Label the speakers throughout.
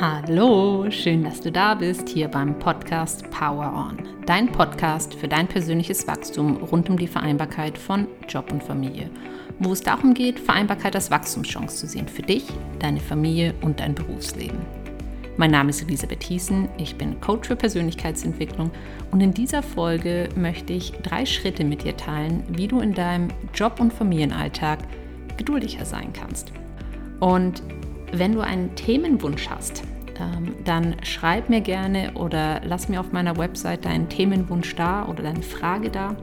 Speaker 1: Hallo, schön, dass du da bist, hier beim Podcast Power On. Dein Podcast für dein persönliches Wachstum rund um die Vereinbarkeit von Job und Familie. Wo es darum geht, Vereinbarkeit als Wachstumschance zu sehen für dich, deine Familie und dein Berufsleben. Mein Name ist Elisabeth Hiesen, ich bin Coach für Persönlichkeitsentwicklung und in dieser Folge möchte ich drei Schritte mit dir teilen, wie du in deinem Job- und Familienalltag geduldiger sein kannst. Und wenn du einen Themenwunsch hast, ähm, dann schreib mir gerne oder lass mir auf meiner Website deinen Themenwunsch da oder deine Frage da.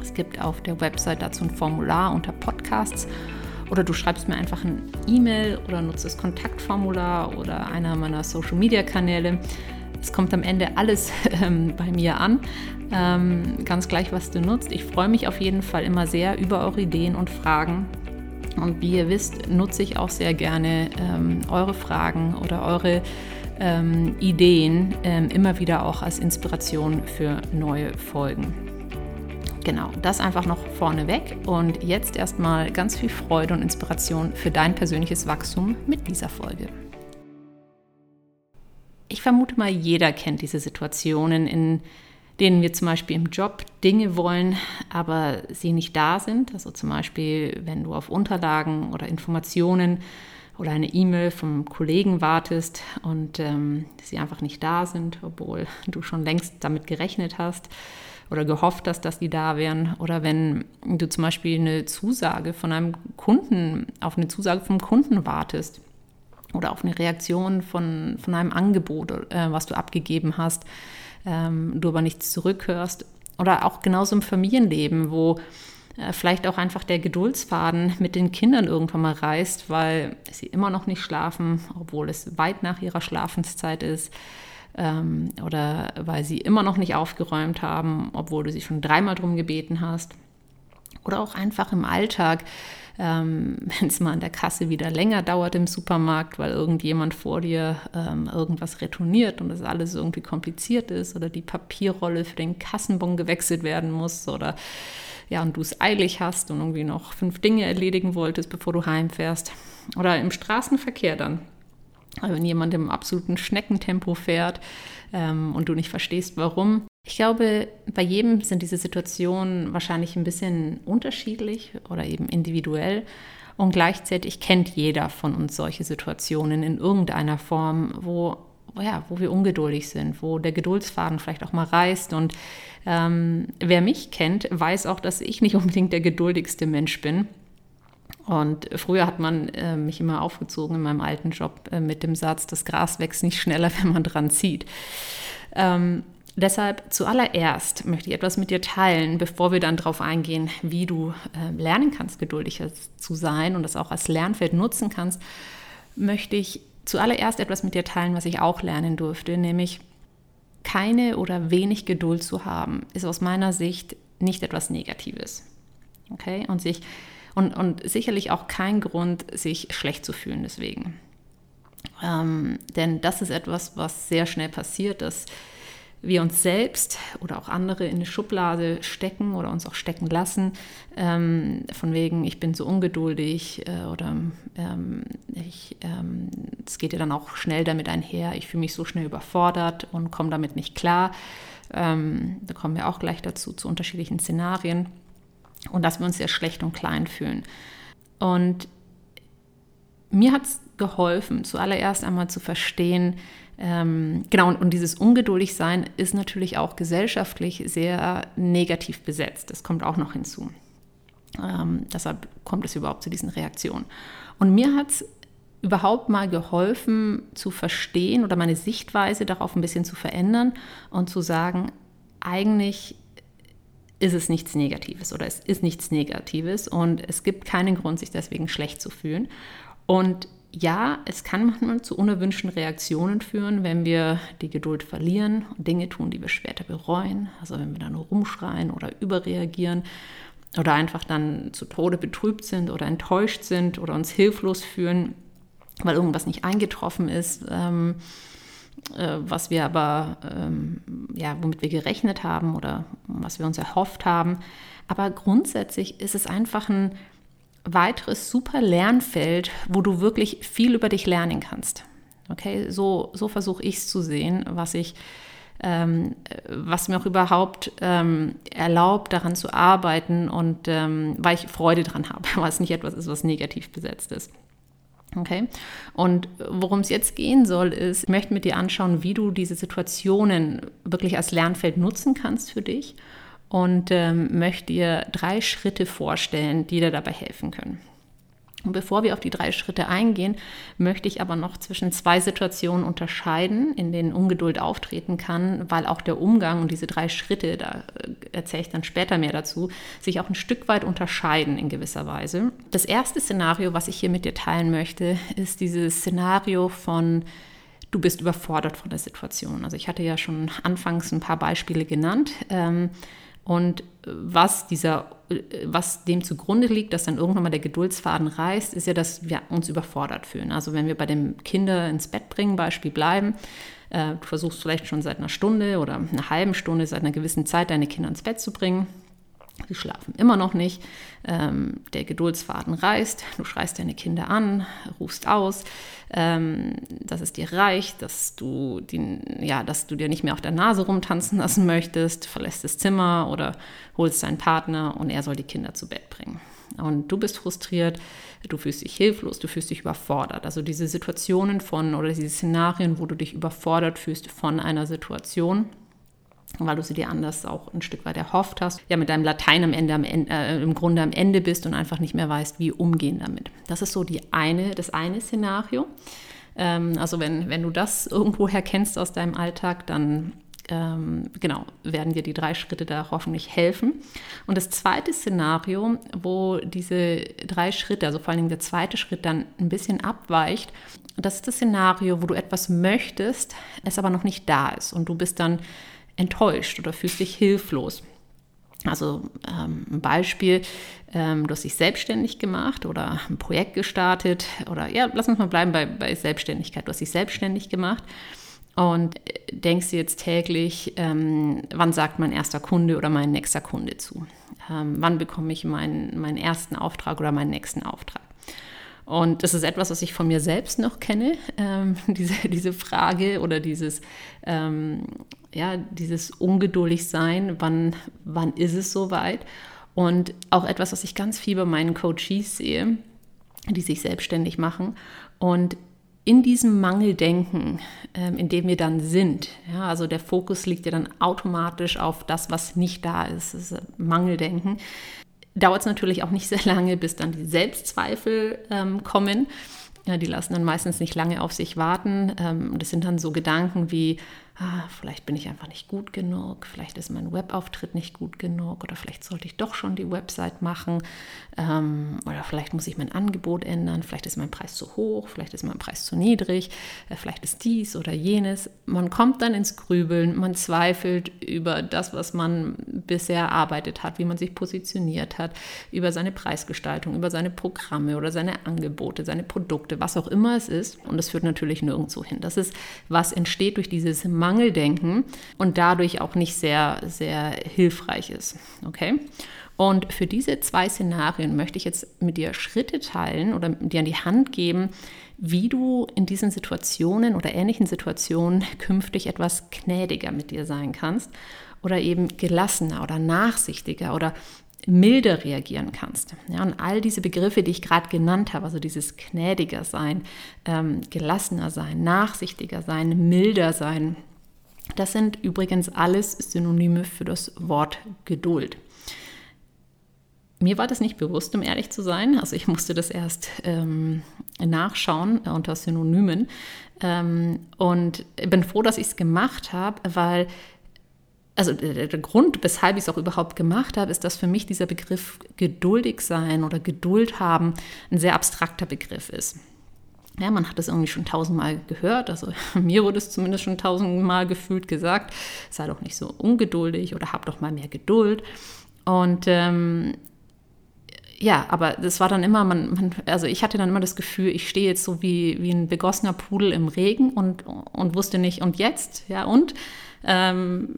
Speaker 1: Es gibt auf der Website dazu ein Formular unter Podcasts oder du schreibst mir einfach ein E-Mail oder nutzt das Kontaktformular oder einer meiner Social Media Kanäle. Es kommt am Ende alles ähm, bei mir an, ähm, ganz gleich, was du nutzt. Ich freue mich auf jeden Fall immer sehr über eure Ideen und Fragen und wie ihr wisst, nutze ich auch sehr gerne ähm, eure Fragen oder eure ähm, Ideen ähm, immer wieder auch als Inspiration für neue Folgen. Genau, das einfach noch vorneweg und jetzt erstmal ganz viel Freude und Inspiration für dein persönliches Wachstum mit dieser Folge. Ich vermute mal, jeder kennt diese Situationen, in denen wir zum Beispiel im Job Dinge wollen, aber sie nicht da sind. Also zum Beispiel, wenn du auf Unterlagen oder Informationen oder eine E-Mail vom Kollegen wartest und ähm, sie einfach nicht da sind, obwohl du schon längst damit gerechnet hast oder gehofft hast, dass die da wären. Oder wenn du zum Beispiel eine Zusage von einem Kunden, auf eine Zusage vom Kunden wartest oder auf eine Reaktion von, von einem Angebot, äh, was du abgegeben hast ähm, du aber nichts zurückhörst. Oder auch genauso im Familienleben, wo äh, vielleicht auch einfach der Geduldsfaden mit den Kindern irgendwann mal reißt, weil sie immer noch nicht schlafen, obwohl es weit nach ihrer Schlafenszeit ist. Ähm, oder weil sie immer noch nicht aufgeräumt haben, obwohl du sie schon dreimal drum gebeten hast. Oder auch einfach im Alltag, ähm, wenn es mal an der Kasse wieder länger dauert im Supermarkt, weil irgendjemand vor dir ähm, irgendwas retourniert und das alles irgendwie kompliziert ist oder die Papierrolle für den Kassenbon gewechselt werden muss oder ja, und du es eilig hast und irgendwie noch fünf Dinge erledigen wolltest, bevor du heimfährst. Oder im Straßenverkehr dann. Wenn jemand im absoluten Schneckentempo fährt ähm, und du nicht verstehst, warum, ich glaube, bei jedem sind diese Situationen wahrscheinlich ein bisschen unterschiedlich oder eben individuell. Und gleichzeitig kennt jeder von uns solche Situationen in irgendeiner Form, wo, ja, wo wir ungeduldig sind, wo der Geduldsfaden vielleicht auch mal reißt. Und ähm, wer mich kennt, weiß auch, dass ich nicht unbedingt der geduldigste Mensch bin. Und früher hat man äh, mich immer aufgezogen in meinem alten Job äh, mit dem Satz, das Gras wächst nicht schneller, wenn man dran zieht. Ähm, Deshalb zuallererst möchte ich etwas mit dir teilen, bevor wir dann darauf eingehen, wie du äh, lernen kannst, geduldiger zu sein und das auch als Lernfeld nutzen kannst, möchte ich zuallererst etwas mit dir teilen, was ich auch lernen durfte, nämlich keine oder wenig Geduld zu haben, ist aus meiner Sicht nicht etwas Negatives. Okay? Und, sich, und, und sicherlich auch kein Grund, sich schlecht zu fühlen deswegen. Ähm, denn das ist etwas, was sehr schnell passiert, dass wir uns selbst oder auch andere in eine Schublade stecken oder uns auch stecken lassen, ähm, von wegen, ich bin so ungeduldig äh, oder ähm, ähm, es geht ja dann auch schnell damit einher, ich fühle mich so schnell überfordert und komme damit nicht klar. Ähm, da kommen wir auch gleich dazu, zu unterschiedlichen Szenarien und dass wir uns sehr schlecht und klein fühlen. Und mir hat es geholfen, zuallererst einmal zu verstehen, ähm, genau, und, und dieses Ungeduldigsein ist natürlich auch gesellschaftlich sehr negativ besetzt. Das kommt auch noch hinzu. Ähm, deshalb kommt es überhaupt zu diesen Reaktionen. Und mir hat es überhaupt mal geholfen zu verstehen oder meine Sichtweise darauf ein bisschen zu verändern und zu sagen, eigentlich ist es nichts Negatives oder es ist nichts Negatives und es gibt keinen Grund, sich deswegen schlecht zu fühlen. Und ja, es kann manchmal zu unerwünschten Reaktionen führen, wenn wir die Geduld verlieren und Dinge tun, die wir später bereuen. Also wenn wir dann nur rumschreien oder überreagieren oder einfach dann zu Tode betrübt sind oder enttäuscht sind oder uns hilflos fühlen, weil irgendwas nicht eingetroffen ist, ähm, äh, was wir aber, ähm, ja, womit wir gerechnet haben oder was wir uns erhofft haben. Aber grundsätzlich ist es einfach ein weiteres super Lernfeld, wo du wirklich viel über dich lernen kannst. Okay, so, so versuche ich es zu sehen, was ich ähm, was mir auch überhaupt ähm, erlaubt, daran zu arbeiten und ähm, weil ich Freude daran habe, weil es nicht etwas ist, was negativ besetzt ist. Okay. Und worum es jetzt gehen soll, ist, ich möchte mit dir anschauen, wie du diese Situationen wirklich als Lernfeld nutzen kannst für dich und ähm, möchte dir drei Schritte vorstellen, die dir dabei helfen können. Und bevor wir auf die drei Schritte eingehen, möchte ich aber noch zwischen zwei Situationen unterscheiden, in denen Ungeduld auftreten kann, weil auch der Umgang und diese drei Schritte, da äh, erzähle ich dann später mehr dazu, sich auch ein Stück weit unterscheiden in gewisser Weise. Das erste Szenario, was ich hier mit dir teilen möchte, ist dieses Szenario von du bist überfordert von der Situation. Also ich hatte ja schon anfangs ein paar Beispiele genannt. Ähm, und was dieser, was dem zugrunde liegt, dass dann irgendwann mal der Geduldsfaden reißt, ist ja, dass wir uns überfordert fühlen. Also wenn wir bei dem Kinder ins Bett bringen Beispiel bleiben, äh, du versuchst vielleicht schon seit einer Stunde oder einer halben Stunde, seit einer gewissen Zeit deine Kinder ins Bett zu bringen Sie schlafen immer noch nicht. Ähm, der Geduldsfaden reißt. Du schreist deine Kinder an, rufst aus, ähm, dass es dir reicht, dass du, die, ja, dass du dir nicht mehr auf der Nase rumtanzen lassen möchtest, verlässt das Zimmer oder holst deinen Partner und er soll die Kinder zu Bett bringen. Und du bist frustriert, du fühlst dich hilflos, du fühlst dich überfordert. Also diese Situationen von oder diese Szenarien, wo du dich überfordert fühlst von einer Situation weil du sie dir anders auch ein Stück weit erhofft hast, ja mit deinem Latein am Ende, am Ende äh, im Grunde am Ende bist und einfach nicht mehr weißt, wie umgehen damit. Das ist so die eine, das eine Szenario. Ähm, also wenn, wenn du das irgendwoher kennst aus deinem Alltag, dann ähm, genau, werden dir die drei Schritte da hoffentlich helfen. Und das zweite Szenario, wo diese drei Schritte, also vor allen Dingen der zweite Schritt dann ein bisschen abweicht, das ist das Szenario, wo du etwas möchtest, es aber noch nicht da ist und du bist dann enttäuscht oder fühlst dich hilflos. Also ähm, ein Beispiel, ähm, du hast dich selbstständig gemacht oder ein Projekt gestartet oder ja, lass uns mal bleiben bei, bei Selbstständigkeit. Du hast dich selbstständig gemacht und denkst dir jetzt täglich, ähm, wann sagt mein erster Kunde oder mein nächster Kunde zu? Ähm, wann bekomme ich meinen, meinen ersten Auftrag oder meinen nächsten Auftrag? Und das ist etwas, was ich von mir selbst noch kenne, ähm, diese, diese Frage oder dieses, ähm, ja, dieses ungeduldig sein, wann, wann ist es soweit? Und auch etwas, was ich ganz viel bei meinen Coaches sehe, die sich selbstständig machen. Und in diesem Mangeldenken, ähm, in dem wir dann sind, ja, also der Fokus liegt ja dann automatisch auf das, was nicht da ist, das ist Mangeldenken, dauert es natürlich auch nicht sehr lange, bis dann die Selbstzweifel ähm, kommen. Ja, die lassen dann meistens nicht lange auf sich warten. Ähm, das sind dann so Gedanken wie, ah, vielleicht bin ich einfach nicht gut genug, vielleicht ist mein Webauftritt nicht gut genug oder vielleicht sollte ich doch schon die Website machen ähm, oder vielleicht muss ich mein Angebot ändern, vielleicht ist mein Preis zu hoch, vielleicht ist mein Preis zu niedrig, äh, vielleicht ist dies oder jenes. Man kommt dann ins Grübeln, man zweifelt über das, was man bisher erarbeitet hat, wie man sich positioniert hat, über seine Preisgestaltung, über seine Programme oder seine Angebote, seine Produkte, was auch immer es ist. Und das führt natürlich nirgendwo hin. Das ist, was entsteht durch dieses Mangeldenken und dadurch auch nicht sehr, sehr hilfreich ist. Okay? Und für diese zwei Szenarien möchte ich jetzt mit dir Schritte teilen oder dir an die Hand geben, wie du in diesen Situationen oder ähnlichen Situationen künftig etwas gnädiger mit dir sein kannst oder eben gelassener oder nachsichtiger oder milder reagieren kannst. Ja, und all diese Begriffe, die ich gerade genannt habe, also dieses gnädiger sein, ähm, gelassener sein, nachsichtiger sein, milder sein, das sind übrigens alles Synonyme für das Wort Geduld. Mir war das nicht bewusst, um ehrlich zu sein. Also ich musste das erst ähm, nachschauen unter Synonymen. Ähm, und bin froh, dass ich es gemacht habe, weil also der, der Grund, weshalb ich es auch überhaupt gemacht habe, ist, dass für mich dieser Begriff geduldig sein oder Geduld haben ein sehr abstrakter Begriff ist. Ja, man hat es irgendwie schon tausendmal gehört, also mir wurde es zumindest schon tausendmal gefühlt gesagt, sei doch nicht so ungeduldig oder hab doch mal mehr Geduld. Und ähm, ja, aber das war dann immer, man, man, also ich hatte dann immer das Gefühl, ich stehe jetzt so wie, wie ein begossener Pudel im Regen und, und wusste nicht, und jetzt, ja, und Ähm,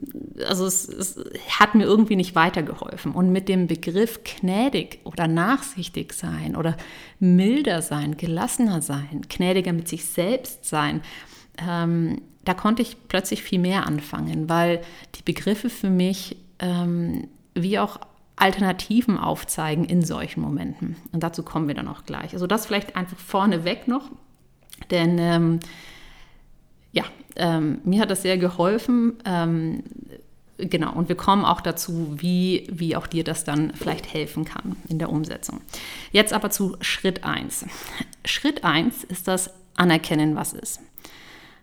Speaker 1: also es, es, hat mir irgendwie nicht weitergeholfen. Und mit dem Begriff gnädig oder nachsichtig sein oder milder sein, gelassener sein, gnädiger mit sich selbst sein, ähm, da konnte ich plötzlich viel mehr anfangen, weil die Begriffe für mich ähm, wie auch Alternativen aufzeigen in solchen Momenten. Und dazu kommen wir dann auch gleich. Also das vielleicht einfach vorneweg noch, denn ähm, ja, ähm, mir hat das sehr geholfen. Ähm, genau, und wir kommen auch dazu, wie, wie auch dir das dann vielleicht helfen kann in der Umsetzung. Jetzt aber zu Schritt 1. Schritt 1 ist das Anerkennen, was ist.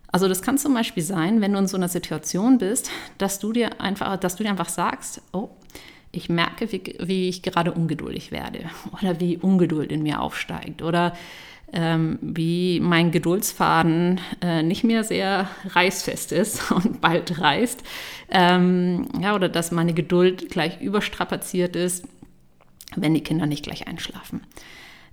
Speaker 1: Also das kann zum Beispiel sein, wenn du in so einer Situation bist, dass du dir einfach, dass du dir einfach sagst, oh, ich merke, wie, wie ich gerade ungeduldig werde oder wie Ungeduld in mir aufsteigt oder ähm, wie mein Geduldsfaden äh, nicht mehr sehr reißfest ist und bald reißt. Ähm, ja, oder dass meine Geduld gleich überstrapaziert ist, wenn die Kinder nicht gleich einschlafen.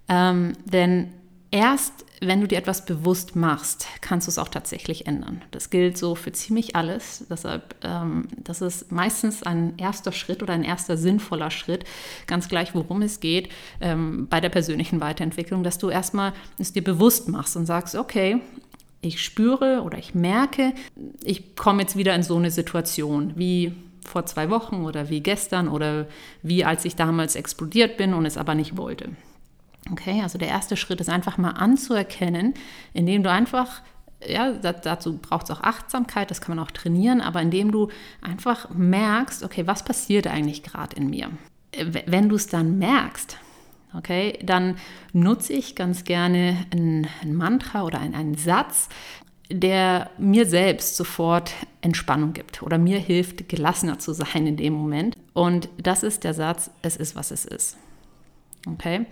Speaker 1: Ähm, denn erst wenn du dir etwas bewusst machst, kannst du es auch tatsächlich ändern. Das gilt so für ziemlich alles. Deshalb, ähm, das ist meistens ein erster Schritt oder ein erster sinnvoller Schritt, ganz gleich, worum es geht, ähm, bei der persönlichen Weiterentwicklung, dass du erstmal es dir bewusst machst und sagst, okay, ich spüre oder ich merke, ich komme jetzt wieder in so eine Situation wie vor zwei Wochen oder wie gestern oder wie als ich damals explodiert bin und es aber nicht wollte. Okay, also der erste Schritt ist einfach mal anzuerkennen, indem du einfach, ja, dazu braucht es auch Achtsamkeit, das kann man auch trainieren, aber indem du einfach merkst, okay, was passiert eigentlich gerade in mir? Wenn du es dann merkst, okay, dann nutze ich ganz gerne ein, ein Mantra oder einen, einen Satz, der mir selbst sofort Entspannung gibt oder mir hilft, gelassener zu sein in dem Moment. Und das ist der Satz, es ist, was es ist. Okay?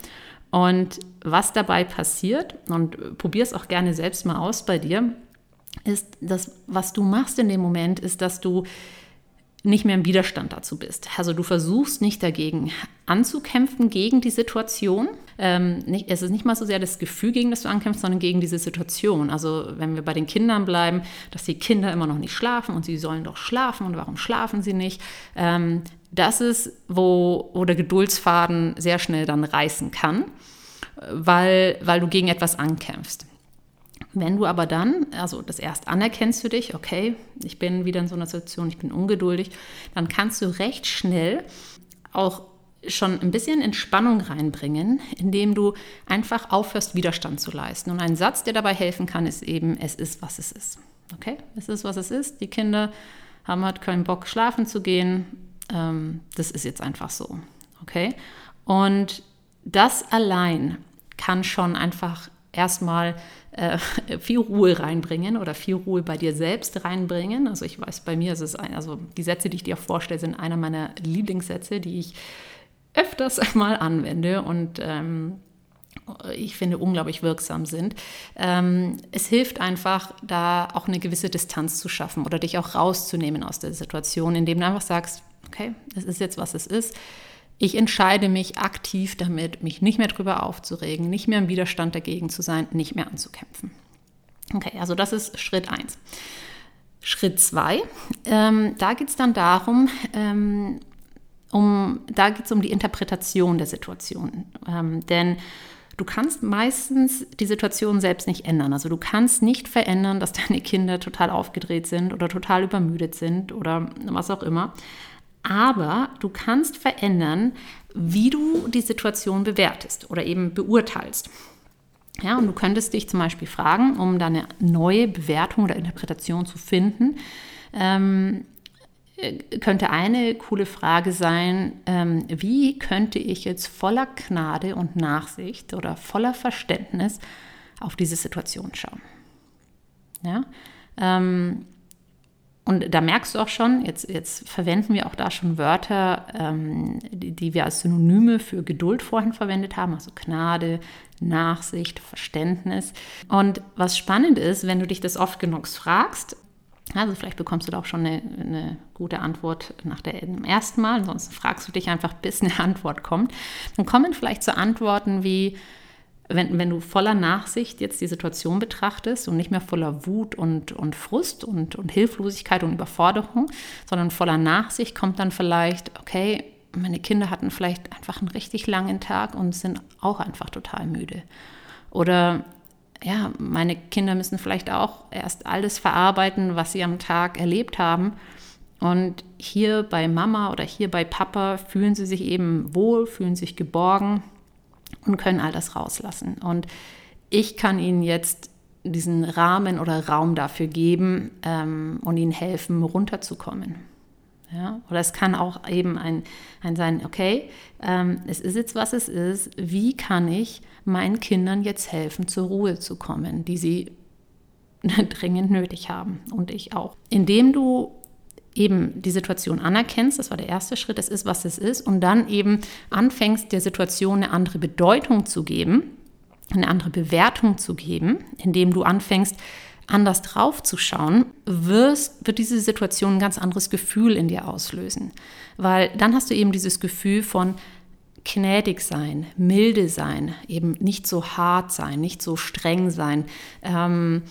Speaker 1: Und was dabei passiert, und probier es auch gerne selbst mal aus bei dir, ist, dass was du machst in dem Moment, ist, dass du nicht mehr im Widerstand dazu bist. Also du versuchst nicht dagegen anzukämpfen, gegen die Situation. Ähm, nicht, es ist nicht mal so sehr das Gefühl, gegen das du ankämpfst, sondern gegen diese Situation. Also wenn wir bei den Kindern bleiben, dass die Kinder immer noch nicht schlafen und sie sollen doch schlafen und warum schlafen sie nicht? Ähm, das ist, wo, wo der Geduldsfaden sehr schnell dann reißen kann, weil, weil du gegen etwas ankämpfst. Wenn du aber dann, also das erst anerkennst für dich, okay, ich bin wieder in so einer Situation, ich bin ungeduldig, dann kannst du recht schnell auch schon ein bisschen Entspannung reinbringen, indem du einfach aufhörst, Widerstand zu leisten. Und ein Satz, der dabei helfen kann, ist eben, es ist, was es ist. Okay, es ist, was es ist. Die Kinder haben halt keinen Bock, schlafen zu gehen. Ähm, das ist jetzt einfach so. Okay, und das allein kann schon einfach erstmal äh, viel Ruhe reinbringen oder viel Ruhe bei dir selbst reinbringen. Also ich weiß, bei mir ist es ein, also die Sätze, die ich dir vorstelle, sind einer meiner Lieblingssätze, die ich öfters mal anwende und ähm, ich finde unglaublich wirksam sind. Ähm, es hilft einfach, da auch eine gewisse Distanz zu schaffen oder dich auch rauszunehmen aus der Situation, indem du einfach sagst, okay, das ist jetzt, was es ist ich entscheide mich aktiv damit, mich nicht mehr drüber aufzuregen, nicht mehr im Widerstand dagegen zu sein, nicht mehr anzukämpfen. Okay, also das ist Schritt 1. Schritt 2, ähm, da geht es dann darum, ähm, um, da geht es um die Interpretation der Situation. Ähm, denn du kannst meistens die Situation selbst nicht ändern. Also du kannst nicht verändern, dass deine Kinder total aufgedreht sind oder total übermüdet sind oder was auch immer aber du kannst verändern, wie du die Situation bewertest oder eben beurteilst. Ja, und du könntest dich zum Beispiel fragen, um da eine neue Bewertung oder Interpretation zu finden, ähm, äh, könnte eine coole Frage sein, ähm, wie könnte ich jetzt voller Gnade und Nachsicht oder voller Verständnis auf diese Situation schauen? Ja, ähm, und da merkst du auch schon, jetzt, jetzt verwenden wir auch da schon Wörter, ähm, die, die, wir als Synonyme für Geduld vorhin verwendet haben, also Gnade, Nachsicht, Verständnis. Und was spannend ist, wenn du dich das oft genug fragst, also vielleicht bekommst du da auch schon eine, eine gute Antwort nach dem ersten Mal, ansonsten fragst du dich einfach, bis eine Antwort kommt. Dann kommen vielleicht so Antworten wie, wenn, wenn du voller Nachsicht jetzt die Situation betrachtest und nicht mehr voller Wut und, und Frust und, und Hilflosigkeit und Überforderung, sondern voller Nachsicht kommt dann vielleicht, okay, meine Kinder hatten vielleicht einfach einen richtig langen Tag und sind auch einfach total müde. Oder ja, meine Kinder müssen vielleicht auch erst alles verarbeiten, was sie am Tag erlebt haben. Und hier bei Mama oder hier bei Papa fühlen sie sich eben wohl, fühlen sich geborgen und können all das rauslassen. Und ich kann ihnen jetzt diesen Rahmen oder Raum dafür geben ähm, und ihnen helfen, runterzukommen. Ja? Oder es kann auch eben ein, ein sein, okay, ähm, es ist jetzt, was es ist, wie kann ich meinen Kindern jetzt helfen, zur Ruhe zu kommen, die sie dringend nötig haben und ich auch. Indem du eben die Situation anerkennst, das war der erste Schritt, es ist, was es ist, und dann eben anfängst, der Situation eine andere Bedeutung zu geben, eine andere Bewertung zu geben, indem du anfängst, anders drauf zu schauen, wirst, wird diese Situation ein ganz anderes Gefühl in dir auslösen. Weil dann hast du eben dieses Gefühl von gnädig sein, milde sein, eben nicht so hart sein, nicht so streng sein, ähm,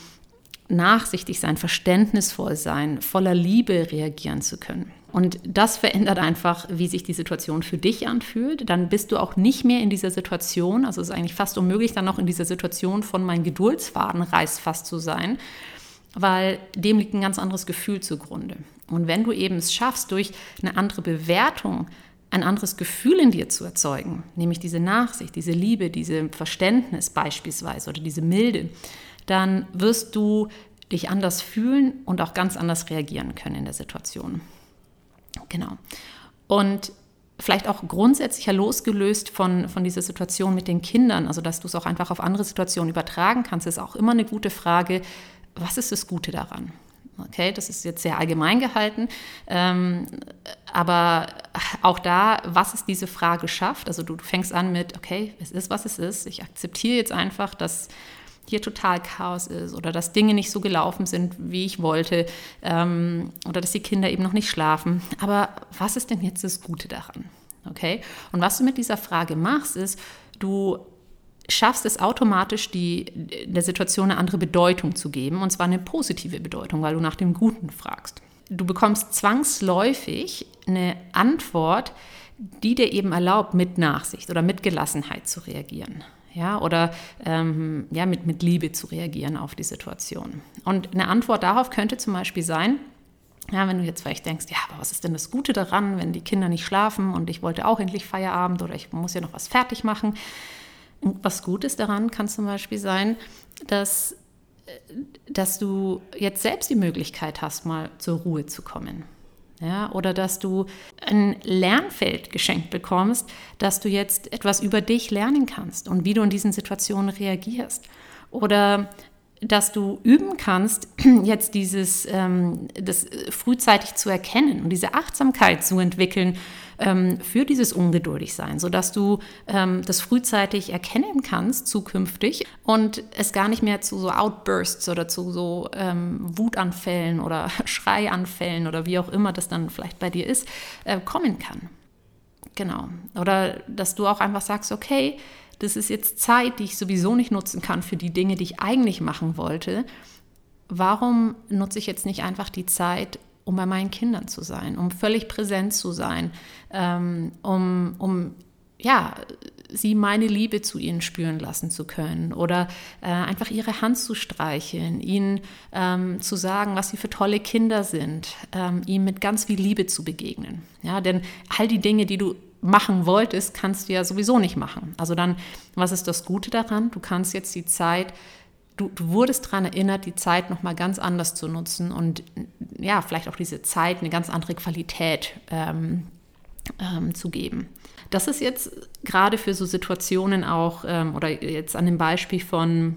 Speaker 1: nachsichtig sein, verständnisvoll sein, voller Liebe reagieren zu können. Und das verändert einfach, wie sich die Situation für dich anfühlt. Dann bist du auch nicht mehr in dieser Situation, also es ist eigentlich fast unmöglich, dann noch in dieser Situation von mein Geduldsfaden reißt zu sein, weil dem liegt ein ganz anderes Gefühl zugrunde. Und wenn du eben es schaffst, durch eine andere Bewertung ein anderes Gefühl in dir zu erzeugen, nämlich diese Nachsicht, diese Liebe, diese Verständnis beispielsweise oder diese Milde, dann wirst du dich anders fühlen und auch ganz anders reagieren können in der Situation. Genau. Und vielleicht auch grundsätzlicher losgelöst von, von dieser Situation mit den Kindern, also dass du es auch einfach auf andere Situationen übertragen kannst, ist auch immer eine gute Frage, was ist das Gute daran? Okay, das ist jetzt sehr allgemein gehalten, ähm, aber auch da, was es diese Frage schafft, also du, du fängst an mit, okay, es ist, was es ist, ich akzeptiere jetzt einfach, dass hier total Chaos ist oder dass Dinge nicht so gelaufen sind, wie ich wollte ähm, oder dass die Kinder eben noch nicht schlafen. Aber was ist denn jetzt das Gute daran? Okay? Und was du mit dieser Frage machst, ist, du schaffst es automatisch, die, der Situation eine andere Bedeutung zu geben, und zwar eine positive Bedeutung, weil du nach dem Guten fragst. Du bekommst zwangsläufig eine Antwort, die dir eben erlaubt, mit Nachsicht oder mit Gelassenheit zu reagieren ja, oder ähm, ja, mit, mit Liebe zu reagieren auf die Situation. Und eine Antwort darauf könnte zum Beispiel sein, ja, wenn du jetzt vielleicht denkst, ja, aber was ist denn das Gute daran, wenn die Kinder nicht schlafen und ich wollte auch endlich Feierabend oder ich muss ja noch was fertig machen. was Gutes daran kann zum Beispiel sein, dass, äh, dass du jetzt selbst die Möglichkeit hast, mal zur Ruhe zu kommen. Ja, oder dass du ein Lernfeld geschenkt bekommst, dass du jetzt etwas über dich lernen kannst und wie du in diesen Situationen reagierst. Oder dass du üben kannst, jetzt dieses, ähm, das frühzeitig zu erkennen und diese Achtsamkeit zu entwickeln ähm, für dieses Ungeduldigsein, sodass du ähm, das frühzeitig erkennen kannst zukünftig und es gar nicht mehr zu so Outbursts oder zu so ähm, Wutanfällen oder Schreianfällen oder wie auch immer das dann vielleicht bei dir ist, äh, kommen kann. Genau. Oder dass du auch einfach sagst, okay, das ist jetzt Zeit, die ich sowieso nicht nutzen kann für die Dinge, die ich eigentlich machen wollte. Warum nutze ich jetzt nicht einfach die Zeit, um bei meinen Kindern zu sein, um völlig präsent zu sein, ähm, um, um ja, sie meine Liebe zu ihnen spüren lassen zu können oder äh, einfach ihre Hand zu streicheln, ihnen ähm, zu sagen, was sie für tolle Kinder sind, ähm, ihnen mit ganz viel Liebe zu begegnen. Ja, denn all die Dinge, die du machen wolltest, kannst du ja sowieso nicht machen. Also dann, was ist das Gute daran? Du kannst jetzt die Zeit du, du wurdest daran erinnert, die Zeit nochmal ganz anders zu nutzen und ja, vielleicht auch diese Zeit eine ganz andere Qualität ähm, ähm, zu geben. Das ist jetzt gerade für so Situationen auch, ähm, oder jetzt an dem Beispiel von,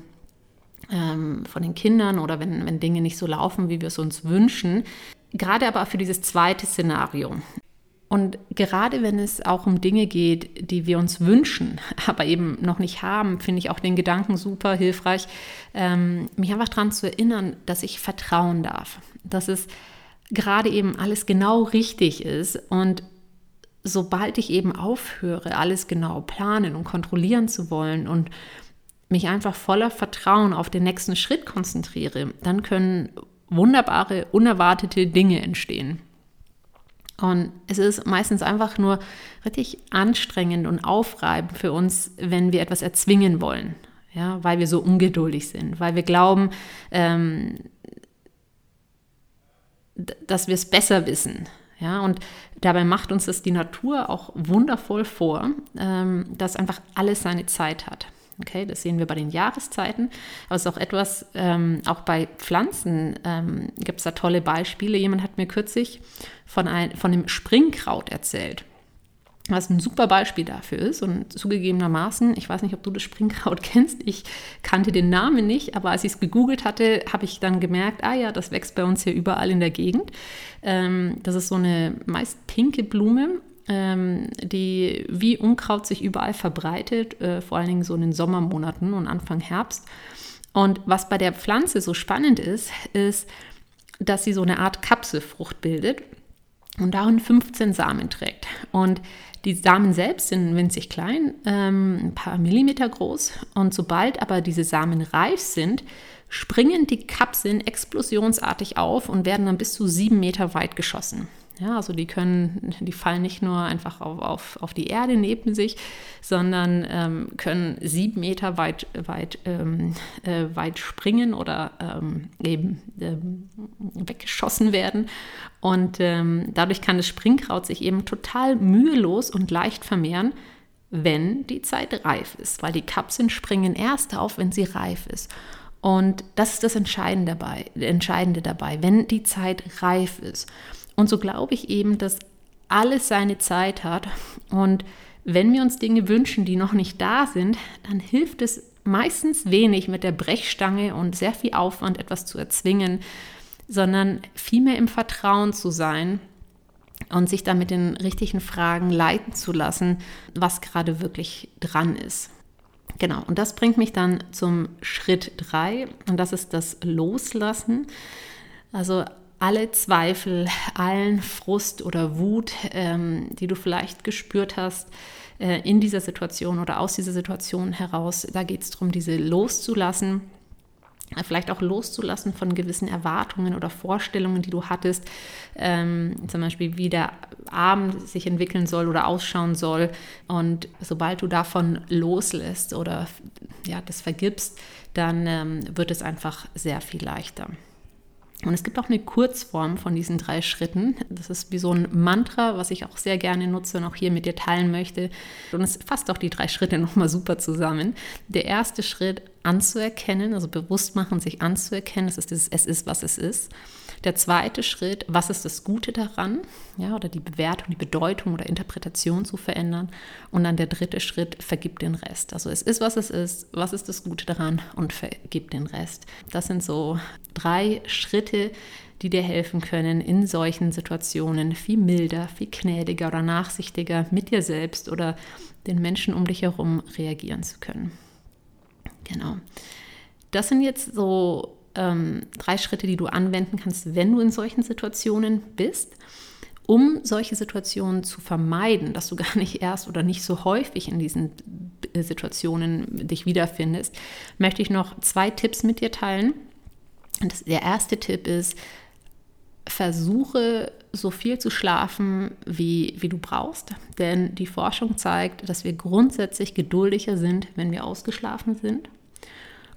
Speaker 1: ähm, von den Kindern oder wenn, wenn Dinge nicht so laufen, wie wir es uns wünschen, gerade aber für dieses zweite Szenario. Und gerade wenn es auch um Dinge geht, die wir uns wünschen, aber eben noch nicht haben, finde ich auch den Gedanken super hilfreich, ähm, mich einfach daran zu erinnern, dass ich vertrauen darf, dass es gerade eben alles genau richtig ist und sobald ich eben aufhöre, alles genau planen und kontrollieren zu wollen und mich einfach voller Vertrauen auf den nächsten Schritt konzentriere, dann können wunderbare, unerwartete Dinge entstehen. Und es ist meistens einfach nur richtig anstrengend und aufreibend für uns, wenn wir etwas erzwingen wollen, ja, weil wir so ungeduldig sind, weil wir glauben, ähm, dass wir es besser wissen. Ja, und dabei macht uns das die Natur auch wundervoll vor, ähm, dass einfach alles seine Zeit hat. Okay, das sehen wir bei den Jahreszeiten, aber es ist auch etwas, ähm, auch bei Pflanzen ähm, gibt es da tolle Beispiele. Jemand hat mir kürzlich von, ein, von dem Springkraut erzählt was ein super Beispiel dafür ist. Und zugegebenermaßen, ich weiß nicht, ob du das Springkraut kennst, ich kannte den Namen nicht, aber als ich es gegoogelt hatte, habe ich dann gemerkt, ah ja, das wächst bei uns hier überall in der Gegend. Ähm, das ist so eine meist pinke Blume ähm, die wie Unkraut sich überall verbreitet, äh, vor allen Dingen so in den Sommermonaten und Anfang Herbst. Und was bei der Pflanze so spannend ist, ist, dass sie so eine Art Kapselfrucht bildet und darin 15 Samen trägt. Und die Samen selbst sind winzig klein, ähm, ein paar Millimeter groß. Und sobald aber diese Samen reif sind, springen die Kapseln explosionsartig auf und werden dann bis zu sieben Meter weit geschossen. Ja, also die können, die fallen nicht nur einfach auf, auf, auf die Erde neben sich, sondern ähm, können sieben Meter weit, weit, ähm, äh, weit springen oder ähm, eben ähm, weggeschossen werden. Und ähm, dadurch kann das Springkraut sich eben total mühelos und leicht vermehren, wenn die Zeit reif ist, weil die Kapseln springen erst auf, wenn sie reif ist. Und das ist das Entscheidende dabei, Entscheidende dabei, wenn die Zeit reif ist. Und so glaube ich eben, dass alles seine Zeit hat. Und wenn wir uns Dinge wünschen, die noch nicht da sind, dann hilft es meistens wenig mit der Brechstange und sehr viel Aufwand etwas zu erzwingen, sondern vielmehr im Vertrauen zu sein und sich dann mit den richtigen Fragen leiten zu lassen, was gerade wirklich dran ist. Genau, und das bringt mich dann zum Schritt 3 und das ist das Loslassen. Also alle Zweifel, allen Frust oder Wut, ähm, die du vielleicht gespürt hast äh, in dieser Situation oder aus dieser Situation heraus, da geht es darum, diese loszulassen äh, vielleicht auch loszulassen von gewissen Erwartungen oder Vorstellungen, die du hattest, ähm, zum Beispiel wie der Abend sich entwickeln soll oder ausschauen soll. Und sobald du davon loslässt oder ja, das vergibst, dann ähm, wird es einfach sehr viel leichter. Und es gibt auch eine Kurzform von diesen drei Schritten. Das ist wie so ein Mantra, was ich auch sehr gerne nutze und auch hier mit dir teilen möchte. Und es fasst auch die drei Schritte nochmal super zusammen. Der erste Schritt anzuerkennen, also bewusst machen, sich anzuerkennen, das ist dieses Es ist, was es ist. Der zweite Schritt, was ist das Gute daran? Ja, oder die Bewertung, die Bedeutung oder Interpretation zu verändern. Und dann der dritte Schritt, vergib den Rest. Also es ist, was es ist, was ist das Gute daran und vergib den Rest. Das sind so drei Schritte, die dir helfen können, in solchen Situationen viel milder, viel gnädiger oder nachsichtiger mit dir selbst oder den Menschen um dich herum reagieren zu können. Genau. Das sind jetzt so ähm, drei Schritte, die du anwenden kannst, wenn du in solchen Situationen bist, um solche Situationen zu vermeiden, dass du gar nicht erst oder nicht so häufig in diesen äh, Situationen dich wiederfindest, möchte ich noch zwei Tipps mit dir teilen. Und der erste Tipp ist, versuche so viel zu schlafen, wie, wie du brauchst. Denn die Forschung zeigt, dass wir grundsätzlich geduldiger sind, wenn wir ausgeschlafen sind.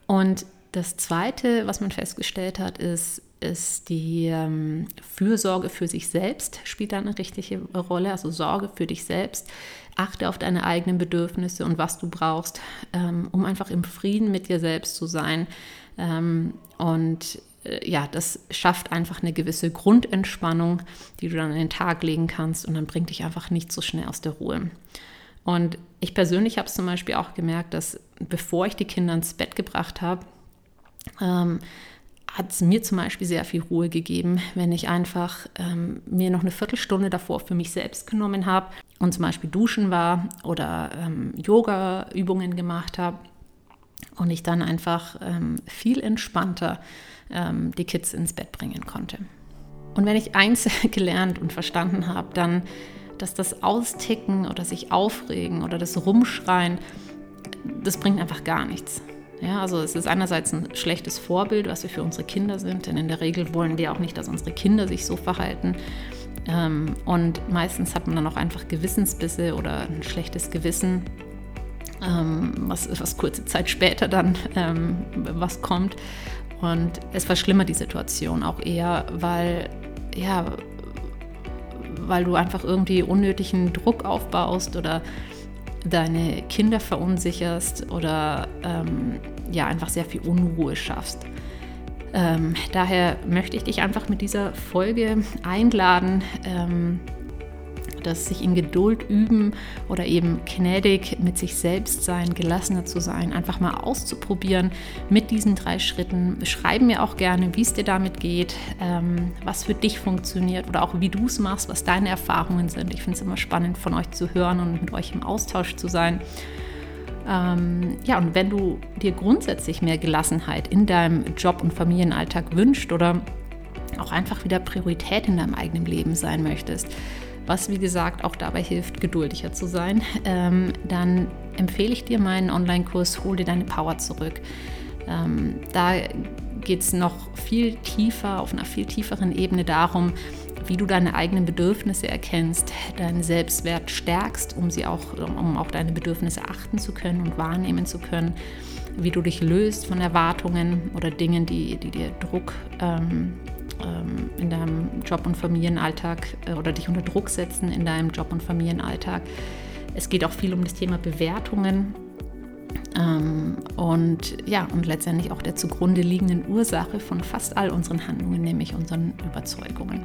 Speaker 1: Und das Zweite, was man festgestellt hat, ist, ist die ähm, Fürsorge für sich selbst spielt da eine richtige Rolle. Also Sorge für dich selbst. Achte auf deine eigenen Bedürfnisse und was du brauchst, ähm, um einfach im Frieden mit dir selbst zu sein. Ähm, und äh, ja, das schafft einfach eine gewisse Grundentspannung, die du dann in den Tag legen kannst und dann bringt dich einfach nicht so schnell aus der Ruhe. Und ich persönlich habe es zum Beispiel auch gemerkt, dass bevor ich die Kinder ins Bett gebracht habe, ähm, hat es mir zum Beispiel sehr viel Ruhe gegeben, wenn ich einfach ähm, mir noch eine Viertelstunde davor für mich selbst genommen habe und zum Beispiel duschen war oder ähm, Yoga-Übungen gemacht habe und ich dann einfach ähm, viel entspannter ähm, die Kids ins Bett bringen konnte. Und wenn ich eins gelernt und verstanden habe, dann, dass das Austicken oder sich aufregen oder das Rumschreien, das bringt einfach gar nichts. Ja, also es ist einerseits ein schlechtes Vorbild, was wir für unsere Kinder sind, denn in der Regel wollen wir auch nicht, dass unsere Kinder sich so verhalten. Ähm, und meistens hat man dann auch einfach Gewissensbisse oder ein schlechtes Gewissen, ähm, was, was kurze Zeit später dann ähm, was kommt. Und es verschlimmert die Situation auch eher, weil, ja, weil du einfach irgendwie unnötigen Druck aufbaust oder deine Kinder verunsicherst oder ähm, ja einfach sehr viel Unruhe schaffst. Ähm, daher möchte ich dich einfach mit dieser Folge einladen, ähm, dass sich in Geduld üben oder eben gnädig mit sich selbst sein, gelassener zu sein, einfach mal auszuprobieren mit diesen drei Schritten. Beschreib mir auch gerne, wie es dir damit geht, ähm, was für dich funktioniert oder auch wie du es machst, was deine Erfahrungen sind. Ich finde es immer spannend von euch zu hören und mit euch im Austausch zu sein. Ähm, ja, und wenn du dir grundsätzlich mehr Gelassenheit in deinem Job- und Familienalltag wünscht oder auch einfach wieder Priorität in deinem eigenen Leben sein möchtest, was wie gesagt auch dabei hilft, geduldiger zu sein, ähm, dann empfehle ich dir meinen Online-Kurs Hol dir deine Power zurück. Ähm, da geht es noch viel tiefer, auf einer viel tieferen Ebene darum, wie du deine eigenen Bedürfnisse erkennst, deinen Selbstwert stärkst, um sie auch, um auch deine Bedürfnisse achten zu können und wahrnehmen zu können, wie du dich löst von Erwartungen oder Dingen, die, die dir Druck ähm, in deinem Job- und Familienalltag äh, oder dich unter Druck setzen in deinem Job- und Familienalltag. Es geht auch viel um das Thema Bewertungen ähm, und ja, und letztendlich auch der zugrunde liegenden Ursache von fast all unseren Handlungen, nämlich unseren Überzeugungen.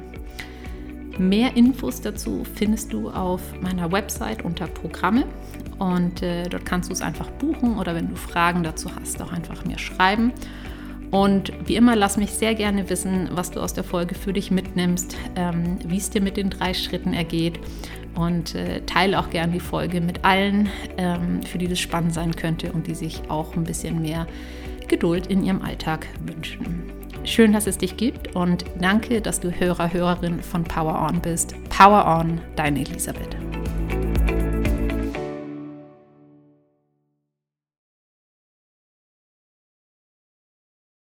Speaker 1: Mehr Infos dazu findest du auf meiner Website unter Programme und äh, dort kannst du es einfach buchen oder wenn du Fragen dazu hast, auch einfach mir schreiben. Und wie immer, lass mich sehr gerne wissen, was du aus der Folge für dich mitnimmst, ähm, wie es dir mit den drei Schritten ergeht. Und äh, teile auch gerne die Folge mit allen, ähm, für die das spannend sein könnte und die sich auch ein bisschen mehr Geduld in ihrem Alltag wünschen. Schön, dass es dich gibt und danke, dass du Hörer, Hörerin von Power On bist. Power On, deine Elisabeth.